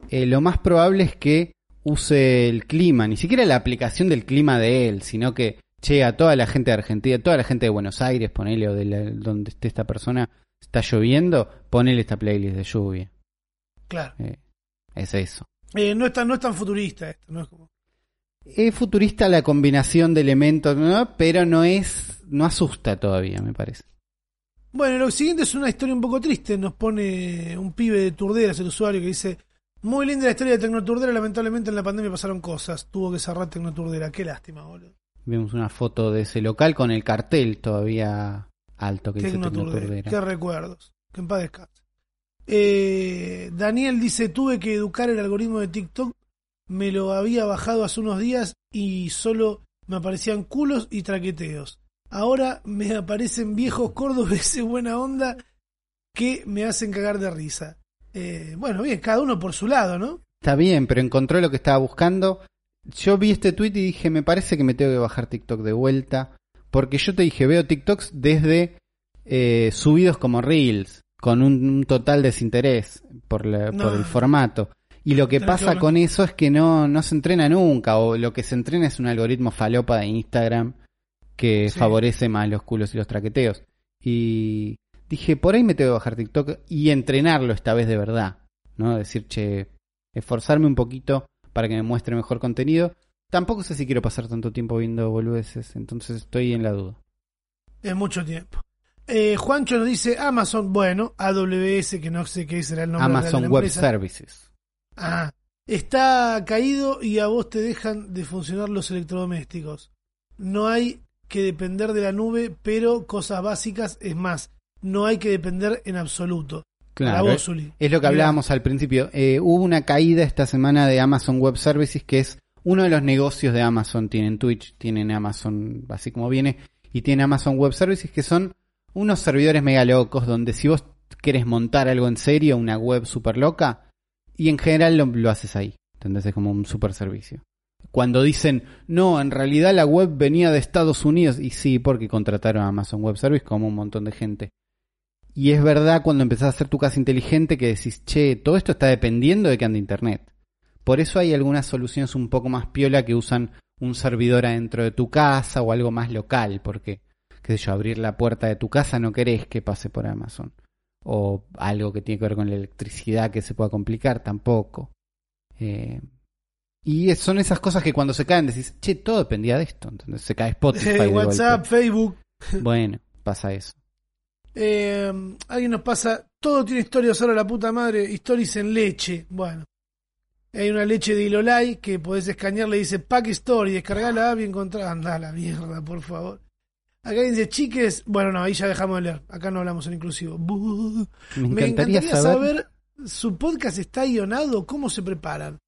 Eh, lo más probable es que use el clima, ni siquiera la aplicación del clima de él, sino que, che, a toda la gente de Argentina, toda la gente de Buenos Aires, ponele, o de la- donde esté esta persona, está lloviendo, ponele esta playlist de lluvia. Claro. Eh, es eso. Eh, no, es tan, no es tan futurista esto, no es como... Es futurista la combinación de elementos, ¿no? pero no es, no asusta todavía, me parece. Bueno, lo siguiente es una historia un poco triste. Nos pone un pibe de Turderas, el usuario, que dice: Muy linda la historia de Tecnoturdera. Lamentablemente en la pandemia pasaron cosas. Tuvo que cerrar Tecnoturdera. Qué lástima, boludo. Vemos una foto de ese local con el cartel todavía alto que dice Tecnoturdera. Tecnoturdera. Qué recuerdos. Que en paz descanse. Eh, Daniel dice: Tuve que educar el algoritmo de TikTok. Me lo había bajado hace unos días y solo me aparecían culos y traqueteos. Ahora me aparecen viejos cordobeses buena onda que me hacen cagar de risa. Eh, bueno, bien, cada uno por su lado, ¿no? Está bien, pero encontró lo que estaba buscando. Yo vi este tweet y dije, me parece que me tengo que bajar TikTok de vuelta. Porque yo te dije, veo TikToks desde eh, subidos como Reels, con un, un total desinterés por, la- No. por el formato. Y lo que Tenés pasa con eso es que no, no se entrena nunca, o lo que se entrena es un algoritmo falopa de Instagram que Sí. favorece más los culos y los traqueteos. Y dije, por ahí me tengo que bajar TikTok y entrenarlo esta vez de verdad. ¿No? Decir, che, esforzarme un poquito para que me muestre mejor contenido. Tampoco sé si quiero pasar tanto tiempo viendo boludeces, entonces estoy en la duda. Es mucho tiempo. Eh, Juancho nos dice Amazon, bueno, AWS, que no sé qué será el nombre real de Amazon la Web empresa. Services. Ah, está caído y a vos te dejan de funcionar los electrodomésticos. No hay que depender de la nube, pero cosas básicas es más. No hay que depender en absoluto. Claro, vos, es lo que hablábamos al principio. Eh, hubo una caída esta semana de Amazon Web Services, que es uno de los negocios de Amazon. Tienen Twitch, tienen Amazon, así como viene, y tienen Amazon Web Services, que son unos servidores mega locos, donde si vos querés montar algo en serio, una web super loca, y en general lo, lo haces ahí. ¿Entendés? Es como un super servicio. Cuando dicen, no, en realidad la web venía de Estados Unidos, y sí, porque contrataron a Amazon Web Service como un montón de gente. Y es verdad cuando empezás a hacer tu casa inteligente que decís, che, todo esto está dependiendo de que ande internet. Por eso hay algunas soluciones un poco más piola que usan un servidor adentro de tu casa o algo más local, porque, qué sé yo, abrir la puerta de tu casa no querés que pase por Amazon. O algo que tiene que ver con la electricidad que se pueda complicar tampoco. Eh, y son esas cosas que cuando se caen decís, che, todo dependía de esto. Entonces se cae Spotify. De WhatsApp. Facebook. Bueno, pasa eso. Eh, alguien nos pasa, todo tiene historias ahora la puta madre, stories en leche. Bueno, hay una leche de Ilolai que podés escanear, le dice Pack Story, descargala app y encontrar. Anda a la mierda, por favor. Acá dice chiques, bueno, no, ahí ya dejamos de leer. Acá no hablamos en inclusivo. Me encantaría saber saber, su podcast está guionado, cómo se preparan.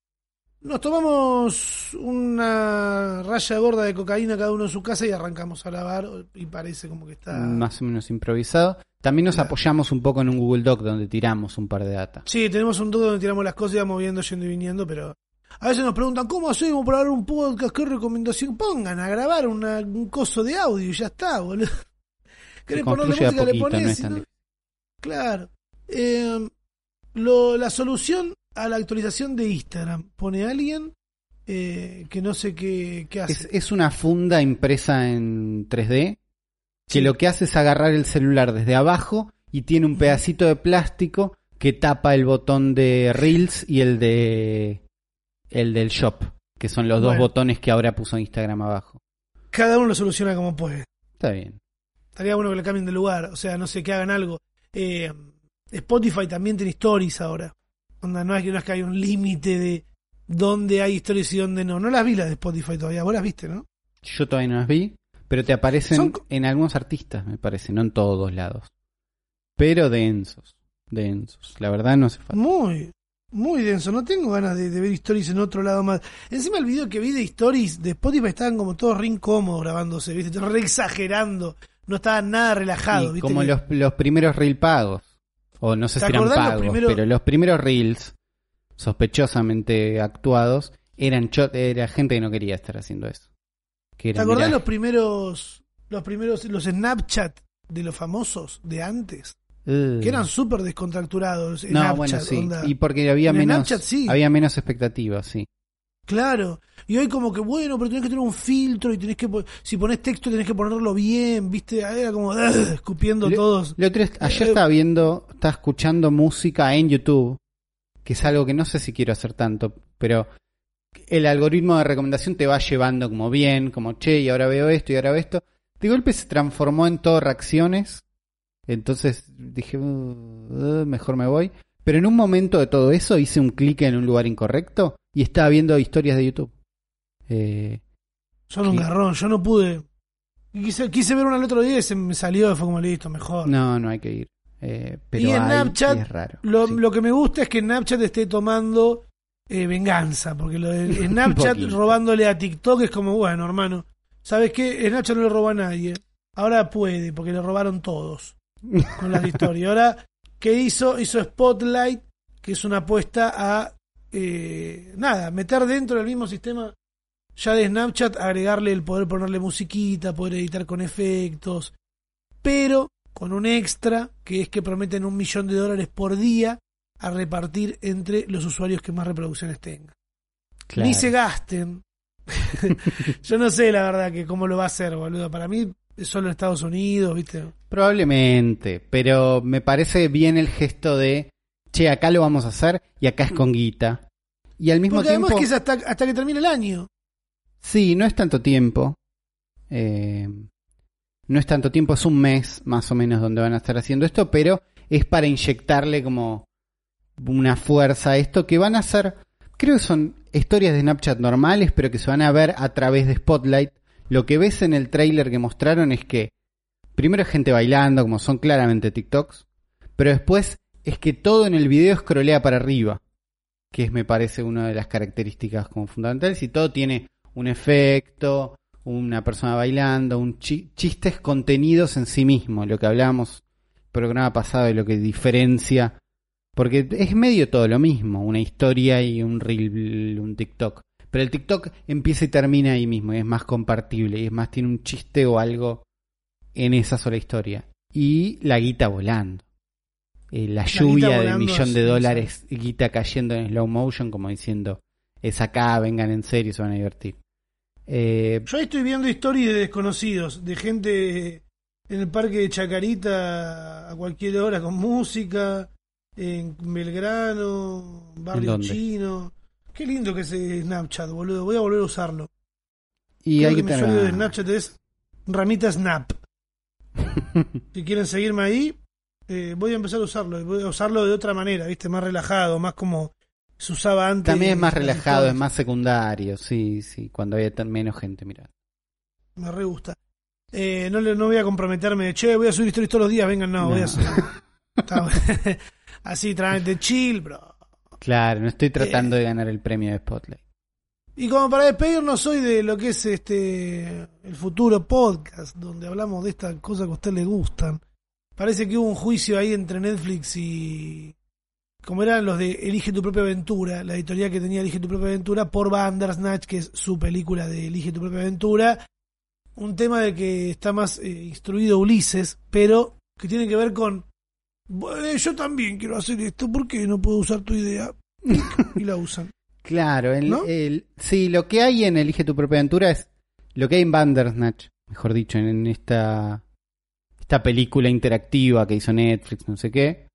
Nos tomamos una raya gorda de cocaína cada uno en su casa y arrancamos a lavar y parece como que está... más o menos improvisado. También nos apoyamos un poco en un Google Doc donde tiramos un par de data. Sí, tenemos un todo donde tiramos las cosas y vamos viendo, yendo y viniendo, pero a veces nos preguntan, ¿cómo hacemos para grabar un podcast? ¿Qué recomendación? Pongan a grabar una- un coso de audio y ya está, boludo. ¿Querés ponerle música? Le ponés, no no-. Claro. Eh, lo- la solución a la actualización de Instagram, pone alguien eh, que no sé qué, qué hace. Es, es una funda impresa en 3D que Sí. lo que hace es agarrar el celular desde abajo y tiene un pedacito de plástico que tapa el botón de Reels y el de el del Shop, que son los dos botones que ahora puso Instagram abajo. Cada uno lo soluciona como puede. Está bien. Estaría bueno que le cambien de lugar, o sea, no sé, que hagan algo. Eh, Spotify también tiene stories ahora. Onda, no es que no es que hay un límite de dónde hay stories y dónde no. No las vi las de Spotify todavía, vos las viste, ¿no? Yo todavía no las vi, pero te aparecen Son en algunos artistas, me parece, no en todos lados. Pero densos, densos. La verdad no hace falta. Muy, muy denso. No tengo ganas de, de ver stories en otro lado más. Encima el video que vi de stories de Spotify estaban como todos re incómodos grabándose, ¿viste? Re exagerando. No estaban nada relajados, Y ¿viste? como Que- los, los primeros reel pagos. O no sé ¿Te si eran los pagos, primeros- pero los primeros reels sospechosamente actuados eran era gente que no quería estar haciendo eso. Que ¿Te acordás mirá, los primeros, los primeros, los Snapchat de los famosos de antes? "Ugh". Que eran súper descontracturados. No, Snapchat, bueno, sí. onda. Y porque había En menos Snapchat sí. había menos expectativas, sí. Claro. Y hoy como que, bueno, pero tenés que tener un filtro y tenés que, si pones texto tenés que ponerlo bien, viste, era como escupiendo todos. otro es- ayer Eh, estaba viendo, estaba escuchando música en YouTube, que es algo que no sé si quiero hacer tanto, pero el algoritmo de recomendación te va llevando como bien, como che, y ahora veo esto y ahora veo esto. De golpe se transformó en todo reacciones, entonces dije, "Uh, uh, mejor me voy. Pero en un momento de todo eso hice un clic en un lugar incorrecto y estaba viendo historias de YouTube. Eh, Son un garrón, yo no pude. Quise, quise ver una el otro día y se me salió y fue como listo, mejor. no, no hay que ir. Eh, pero Y en Snapchat, es raro. Lo, sí. lo que me gusta es que Snapchat esté tomando eh, venganza, porque lo de Snapchat robándole a TikTok es como, bueno, hermano, ¿sabes qué? Snapchat no le roba a nadie. Ahora puede, porque le robaron todos con las historias. Ahora, ¿qué hizo? Hizo Spotlight, que es una apuesta a, eh, nada, meter dentro del mismo sistema ya de Snapchat, agregarle el poder ponerle musiquita, poder editar con efectos, pero con un extra, que es que prometen un millón de dólares por día a repartir entre los usuarios que más reproducciones tengan. Claro. Ni se gasten. Yo no sé la verdad que cómo lo va a hacer, boludo. Para mí es solo en Estados Unidos, ¿viste? Probablemente, pero me parece bien el gesto de, che, acá lo vamos a hacer y acá es con guita. Y al mismo Porque tiempo, además que es hasta, hasta que termine el año. sí, no es tanto tiempo. Eh, no es tanto tiempo, es un mes más o menos donde van a estar haciendo esto, pero es para inyectarle como una fuerza a esto que van a ser, creo que son historias de Snapchat normales, pero que se van a ver a través de Spotlight. Lo que ves en el trailer que mostraron es que primero gente bailando, como son claramente TikToks, pero después es que todo en el video scrollea para arriba, que es me parece una de las características como fundamentales, y todo tiene un efecto, una persona bailando, un chi- chistes contenidos en sí mismo, lo que hablábamos el programa pasado de lo que diferencia, porque es medio todo lo mismo, una historia y un reel, un TikTok. Pero el TikTok empieza y termina ahí mismo, y es más compartible, y es más, tiene un chiste o algo en esa sola historia. Y la guita volando. Eh, la lluvia de volando millón de es- dólares, guita cayendo en slow motion, como diciendo, es acá, vengan en serio, se van a divertir. Eh, Yo ahí estoy viendo historias de desconocidos, de gente en el parque de Chacarita a cualquier hora con música, en Belgrano, Barrio? Chino. Qué lindo que es Snapchat, boludo. Voy a volver a usarlo. y Creo hay que que mi tener... usuario de Snapchat es Ramita Snap. Si quieren seguirme ahí, eh, voy a empezar a usarlo. Voy a usarlo de otra manera, ¿viste? Más relajado, más como se usaba antes. También es más relajado, es más secundario, sí, sí, cuando había tan menos gente, mira. Me re gusta. Eh, no, le, no voy a comprometerme de, che, voy a subir historias todos los días. Vengan, no, voy a bueno. Así, de chill, bro. Claro, no estoy Eh. tratando de ganar el premio de Spotlight. Y como para despedirnos soy de lo que es este el futuro podcast, donde hablamos de estas cosas que a usted le gustan. Parece que hubo un juicio ahí entre Netflix y como eran los de Elige tu propia aventura, la editorial que tenía Elige tu propia aventura por Bandersnatch, que es su película de Elige tu propia aventura. Un tema de que está más eh, instruido Ulises, pero que tiene que ver con "Bueno, yo también quiero hacer esto, ¿por qué no puedo usar tu idea? Y la usan. Claro, el, ¿No? el- sí, lo que hay en Elige tu propia aventura es lo que hay en Bandersnatch, mejor dicho, en, en esta, esta película interactiva que hizo Netflix, no sé qué,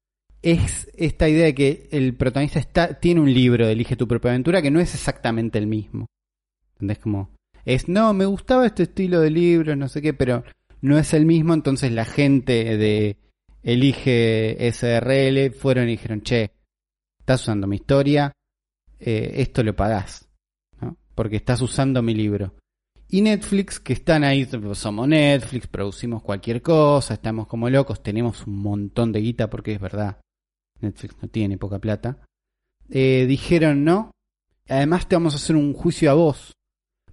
es esta idea de que el protagonista está, tiene un libro Elige tu propia aventura que no es exactamente el mismo. ¿Entendés? Como, es, no, me gustaba este estilo de libros, no sé qué, pero no es el mismo, entonces la gente de Elige SRL fueron y dijeron, che, estás usando mi historia, eh, esto lo pagás, ¿no? Porque estás usando mi libro. Y Netflix, que están ahí, somos Netflix, producimos cualquier cosa, estamos como locos, tenemos un montón de guita porque es verdad, Netflix no tiene poca plata. Eh, dijeron no, además te vamos a hacer un juicio a vos,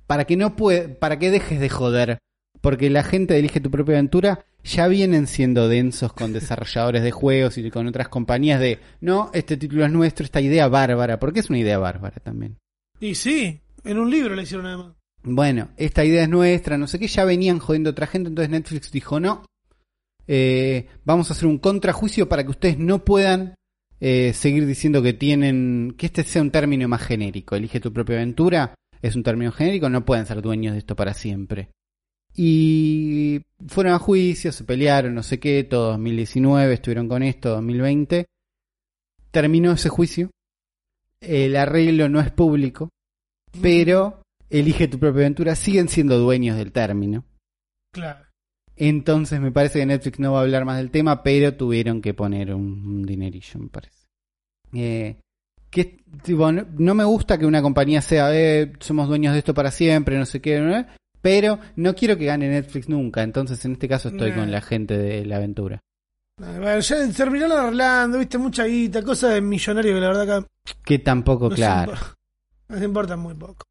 para que no puede, para que dejes de joder, porque la gente elige tu propia aventura ya vienen siendo densos con desarrolladores de juegos y con otras compañías de no, este título es nuestro, esta idea bárbara, porque es una idea bárbara también. Y sí, en un libro le hicieron además. Bueno, esta idea es nuestra, no sé qué, ya venían jodiendo a otra gente, entonces Netflix dijo no, eh, vamos a hacer un contrajuicio para que ustedes no puedan eh, seguir diciendo que tienen, que este sea un término más genérico. Elige tu propia aventura, es un término genérico, no pueden ser dueños de esto para siempre. Y fueron a juicio, se pelearon, no sé qué, todo 2019, estuvieron con esto, 2020. Terminó ese juicio. El arreglo no es público, pero elige tu propia aventura, siguen siendo dueños del término. Claro. Entonces me parece que Netflix no va a hablar más del tema, pero tuvieron que poner un dinerillo, me parece. Eh, que tipo, no, no me gusta que una compañía sea, eh, somos dueños de esto para siempre, no sé qué, ¿no? pero no quiero que gane Netflix nunca, entonces en este caso estoy Nah. con la gente de la aventura. Bueno, ya terminaron arreglando, viste, mucha guita, cosas de millonario que la verdad acá Que tampoco, claro. Nos importa muy poco.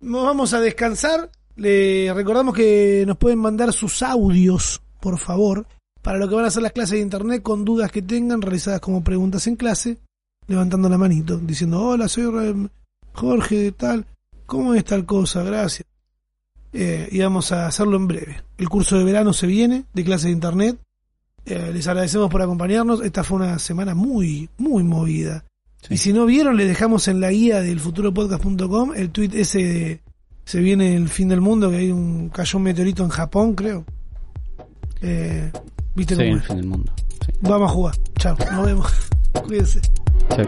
Nos vamos a descansar. Le recordamos que nos pueden mandar sus audios, por favor, para lo que van a ser las clases de internet con dudas que tengan realizadas como preguntas en clase, levantando la manito, diciendo, hola, soy Jorge, tal, ¿cómo es tal cosa? Gracias. Eh, y vamos a hacerlo en breve. El curso de verano se viene de clases de internet. Eh, les agradecemos por acompañarnos. Esta fue una semana muy, muy movida. Sí. Y si no vieron, le dejamos en la guía del futuropodcast.com el tweet ese de se viene el fin del mundo, que hay un cayó un meteorito en Japón, creo. Eh, ¿Viste Soy cómo el fin del mundo. Sí. Vamos a jugar. Chao, nos vemos. Cuídense. Chau.